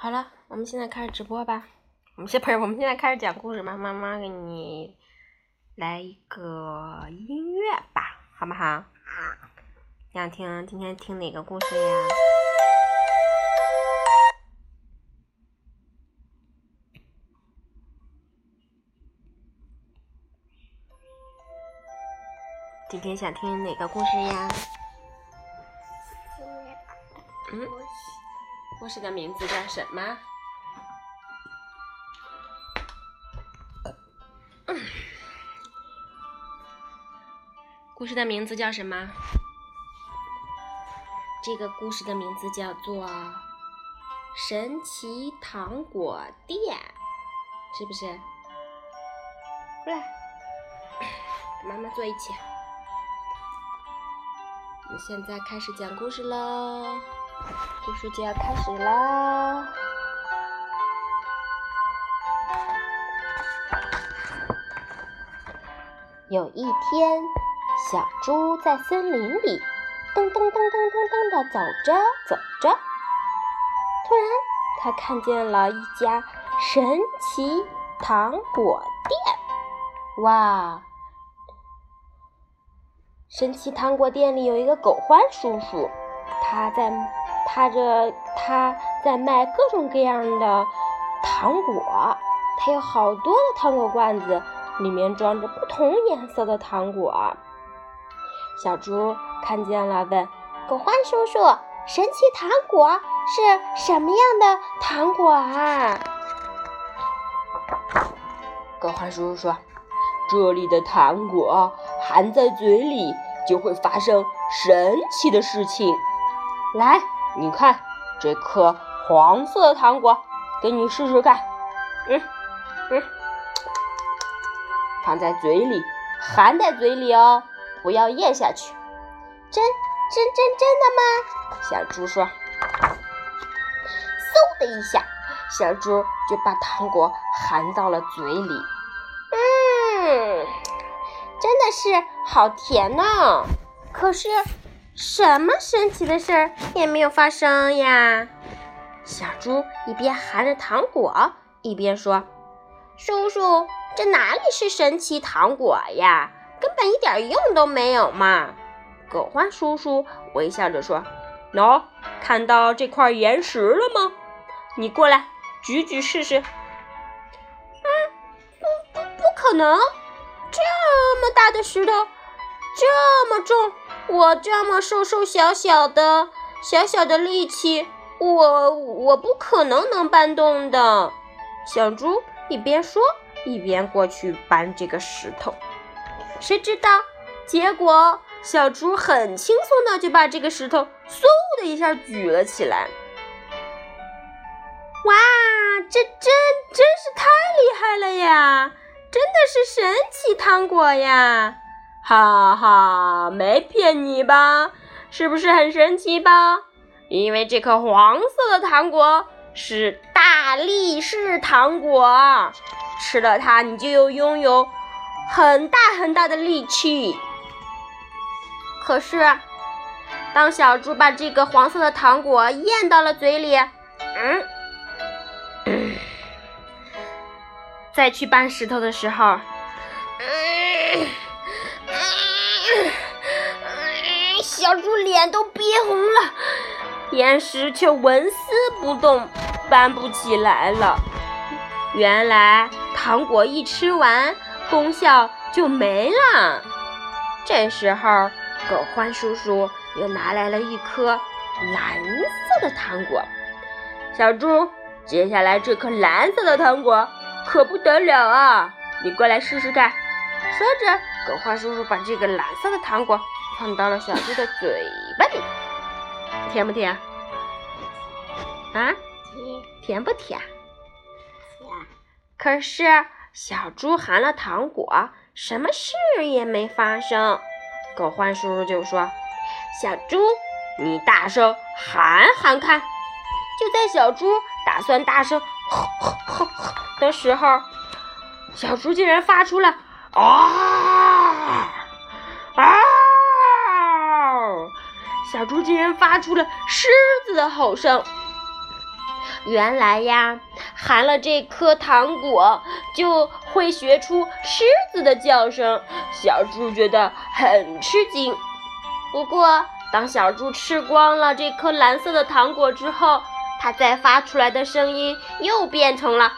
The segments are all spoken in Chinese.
好了，我们现在开始直播吧。我们现不是，我们现在开始讲故事吧。妈妈给你来一个音乐吧，好不好？想听今天听哪个故事呀？今天想听哪个故事呀？故事的名字叫什么？故事的名字叫什么？这个故事的名字叫做《神奇糖果店》，是不是？过来，跟妈妈坐一起。我们现在开始讲故事喽，故事就要开始啦。有一天，小猪在森林里噔噔噔噔噔噔的走着走着，突然他看见了一家神奇糖果店。哇！神奇糖果店里有一个狗獾叔叔，他在他这他在卖各种各样的糖果，他有好多的糖果罐子。里面装着不同颜色的糖果。小猪看见了，问狗獾叔叔：“神奇糖果是什么样的糖果啊？”狗獾叔叔说：“这里的糖果含在嘴里就会发生神奇的事情。来，你看这颗黄色的糖果，给你试试看。嗯，嗯。”放在嘴里，含在嘴里哦，不要咽下去。真真真真的吗？小猪说。嗖的一下，小猪就把糖果含到了嘴里。嗯，真的是好甜呢。可是，什么神奇的事儿也没有发生呀。小猪一边含着糖果，一边说：“叔叔。”这哪里是神奇糖果呀？根本一点用都没有嘛！狗獾叔叔微笑着说：“喏，看到这块岩石了吗？你过来举举试试。”“嗯，不不不可能！这么大的石头，这么重，我这么瘦瘦小小的，小小的力气，我我不可能能搬动的。”小猪一边说。一边过去搬这个石头，谁知道结果？小猪很轻松的就把这个石头嗖的一下举了起来。哇，这真真是太厉害了呀！真的是神奇糖果呀！哈哈，没骗你吧？是不是很神奇吧？因为这颗黄色的糖果是大力士糖果。吃了它，你就有拥有很大很大的力气。可是，当小猪把这个黄色的糖果咽到了嘴里，嗯，再去搬石头的时候，嗯，小猪脸都憋红了，岩石却纹丝不动，搬不起来了。原来。糖果一吃完，功效就没了。这时候，狗獾叔叔又拿来了一颗蓝色的糖果。小猪，接下来这颗蓝色的糖果可不得了啊！你过来试试看。说着，狗獾叔叔把这个蓝色的糖果放到了小猪的嘴巴里。甜不甜？啊？甜。甜不甜？可是小猪含了糖果，什么事也没发生。狗獾叔叔就说：“小猪，你大声喊喊看。”就在小猪打算大声吼吼吼吼的时候，小猪竟然发出了“啊小猪竟然发出了狮子的吼声。原来呀，含了这颗糖果就会学出狮子的叫声。小猪觉得很吃惊。不过，当小猪吃光了这颗蓝色的糖果之后，它再发出来的声音又变成了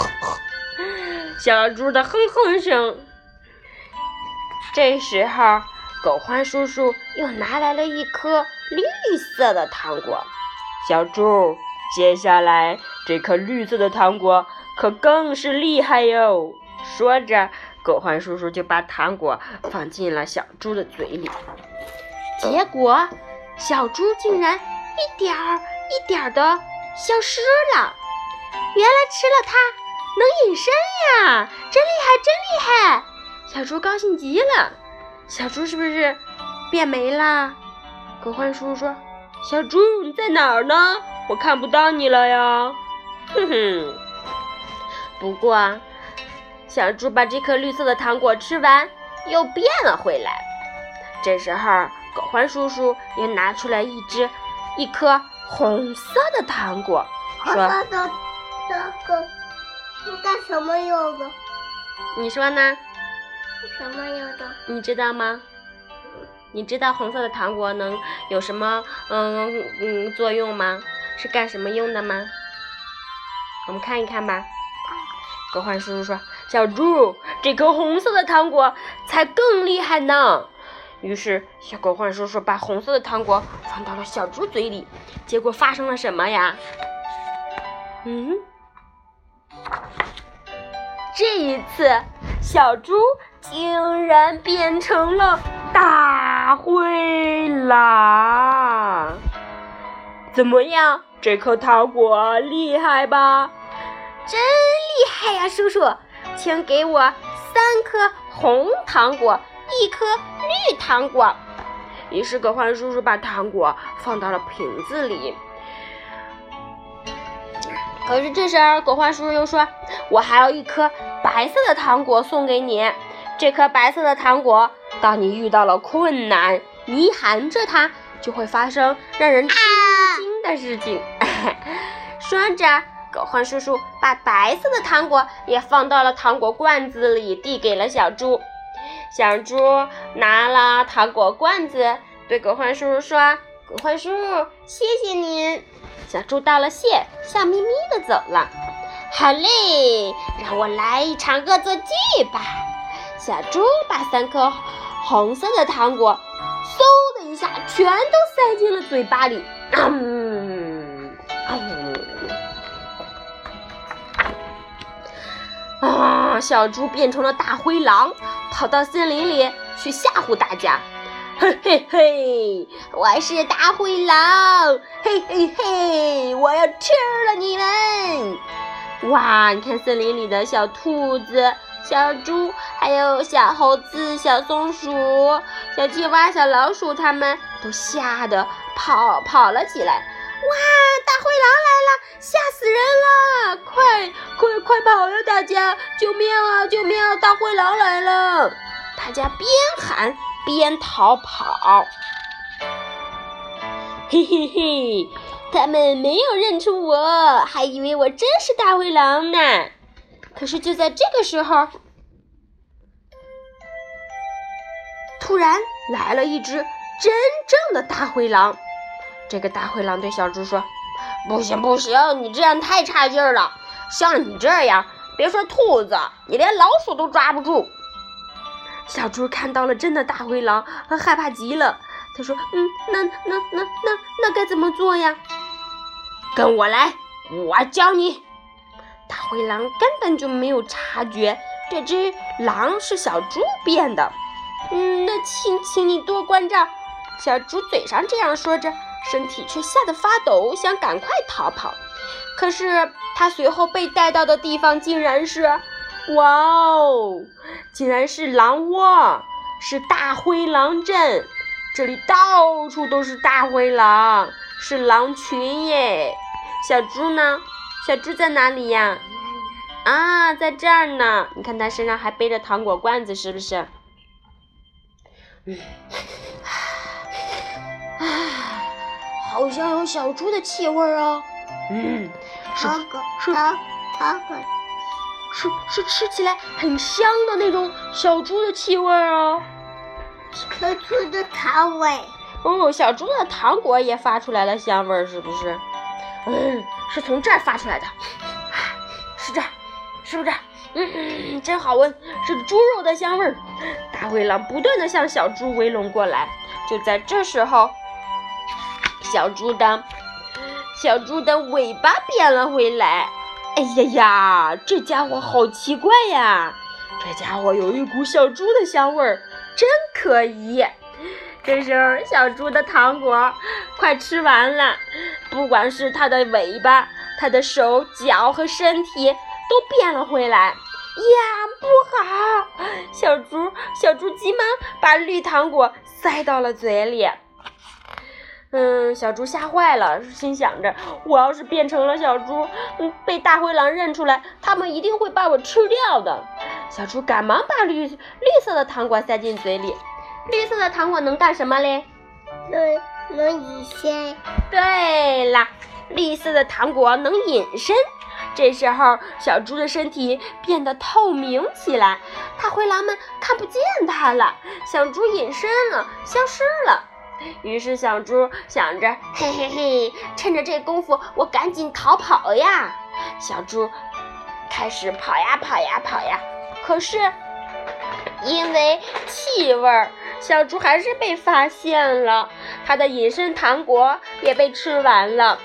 小猪的哼哼声。这时候，狗獾叔叔又拿来了一颗绿色的糖果。小猪，接下来这颗绿色的糖果可更是厉害哟！说着。狗獾叔叔就把糖果放进了小猪的嘴里，结果小猪竟然一点儿一点儿的消失了。原来吃了它能隐身呀，真厉害，真厉害！小猪高兴极了。小猪是不是变没啦？狗獾叔叔说：“小猪你在哪儿呢？我看不到你了呀。”哼哼。不过。小猪把这颗绿色的糖果吃完，又变了回来。这时候，狗獾叔叔又拿出来一只一颗红色的糖果，说：“红色的这个干什么用的？你说呢？什么用的？你知道吗？你知道红色的糖果能有什么嗯嗯作用吗？是干什么用的吗？我们看一看吧。”狗焕叔叔说：“小猪，这颗红色的糖果才更厉害呢。”于是，小狗焕叔叔把红色的糖果放到了小猪嘴里。结果发生了什么呀？嗯，这一次，小猪竟然变成了大灰狼。怎么样？这颗糖果厉害吧？真厉害呀，叔叔，请给我三颗红糖果，一颗绿糖果。于是，葛焕叔叔把糖果放到了瓶子里。可是这时候，葛焕叔叔又说：“我还有一颗白色的糖果送给你。这颗白色的糖果，当你遇到了困难，你含着它，就会发生让人吃惊的事情。”说着。狗焕叔叔把白色的糖果也放到了糖果罐子里，递给了小猪。小猪拿了糖果罐子，对狗焕叔叔说：“狗焕叔叔，谢谢您。”小猪道了谢，笑眯眯的走了。好嘞，让我来一场恶作剧吧！小猪把三颗红色的糖果，嗖的一下全都塞进了嘴巴里。嗯，嗯。啊！小猪变成了大灰狼，跑到森林里去吓唬大家。嘿嘿嘿，我是大灰狼！嘿嘿嘿，我要吃了你们！哇！你看森林里的小兔子、小猪，还有小猴子、小松鼠、小青蛙、小老鼠，它们都吓得跑跑了起来。哇！大灰狼来了，吓死人了！快快快跑呀，大家！救命啊！救命！啊！大灰狼来了！大家边喊边逃跑。嘿嘿嘿，他们没有认出我，还以为我真是大灰狼呢。可是就在这个时候，突然来了一只真正的大灰狼。这个大灰狼对小猪说：“不行不行，你这样太差劲了。像你这样，别说兔子，你连老鼠都抓不住。”小猪看到了真的大灰狼，害怕极了。他说：“嗯，那那那那那该怎么做呀？”跟我来，我教你。灰狼根本就没有察觉这只狼是小猪变的。嗯，那请请你多关照。小猪嘴上这样说着。身体却吓得发抖，想赶快逃跑。可是他随后被带到的地方竟然是，哇哦，竟然是狼窝，是大灰狼镇。这里到处都是大灰狼，是狼群耶。小猪呢？小猪在哪里呀？啊，在这儿呢。你看它身上还背着糖果罐子，是不是？嗯。好像有小猪的气味啊！嗯，是糖果，是糖果，是是吃起来很香的那种小猪的气味儿哦。小猪的糖味，哦，小猪的糖果也发出来了香味儿，是不是？嗯，是从这儿发出来的，是不是？嗯，真好闻，是猪肉的香味儿。大灰狼不断的向小猪围拢过来，就在这时候，小猪的小猪的尾巴变了回来。哎呀呀，这家伙好奇怪呀！这家伙有一股小猪的香味儿，真可疑。这时候，小猪的糖果快吃完了，不管是它的尾巴、它的手脚和身体都变了回来。呀，不好！小猪小猪急忙把绿糖果塞到了嘴里。嗯，小猪吓坏了，心想着：我要是变成了小猪，嗯，被大灰狼认出来，他们一定会把我吃掉的。小猪赶忙把绿绿色的糖果塞进嘴里。绿色的糖果能干什么嘞？能能隐身，对啦，绿色的糖果能隐身。这时候，小猪的身体变得透明起来，大灰狼们看不见它了。小猪隐身了，消失了。于是，小猪想着，嘿嘿嘿，趁着这功夫，我赶紧逃跑呀！小猪开始跑呀跑呀跑呀，可是因为气味儿，小猪还是被发现了，它的隐身糖果也被吃完了。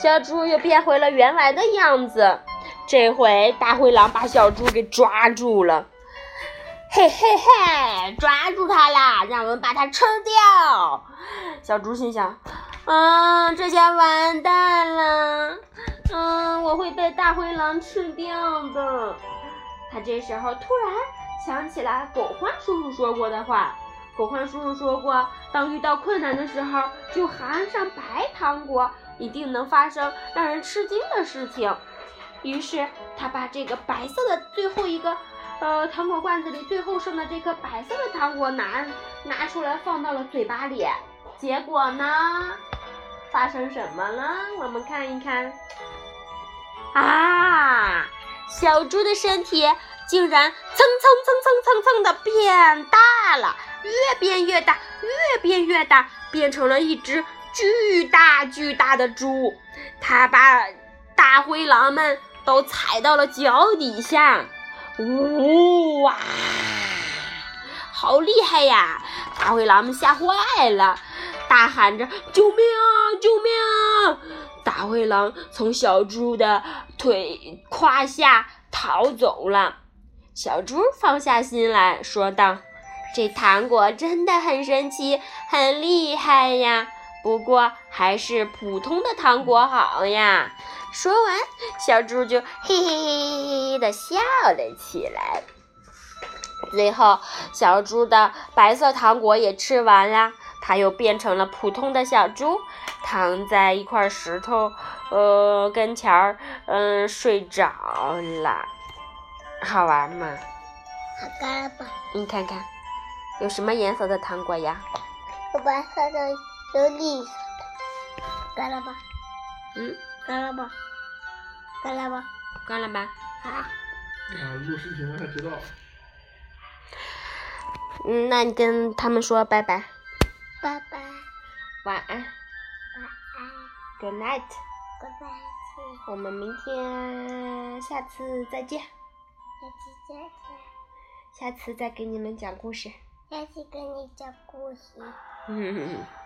小猪又变回了原来的样子。这回大灰狼把小猪给抓住了，嘿嘿嘿，抓住它啦！让我们把它吃掉。小猪心想：啊，这下完蛋了，嗯，我会被大灰狼吃掉的。他这时候突然想起来狗獾叔叔说过的话。狗獾叔叔说过，当遇到困难的时候，就含上白糖果。一定能发生让人吃惊的事情。于是他把这个白色的最后一个，呃，糖果罐子里最后剩的这颗白色的糖果拿拿出来放到了嘴巴里。结果呢，发生什么了？我们看一看。啊，小猪的身体竟然蹭蹭蹭蹭蹭蹭的变大了，越变越大，越变越大，变成了一只。巨大巨大的猪，它把大灰狼们都踩到了脚底下。呜哇，好厉害呀！大灰狼们吓坏了，大喊着：“救命啊！救命啊！”大灰狼从小猪的腿胯下逃走了。小猪放下心来说道：“这糖果真的很神奇，很厉害呀！”不过还是普通的糖果好呀。说完，小猪就嘿嘿嘿嘿嘿的笑了起来。最后，小猪的白色糖果也吃完了，它又变成了普通的小猪，躺在一块石头呃跟前儿，嗯，睡着了。好玩吗？好干吧？你看看，有什么颜色的糖果呀？有白色的。有绿色的，干了吧？嗯，干了吧？干了吧？干了吧？啊！啊，录视频还知道。嗯，那你跟他们说拜拜。拜拜。晚安。晚安。Good night。Good night。我们明天下次再见。下次再见。下次再给你们讲故事。下次给你讲故事。嗯。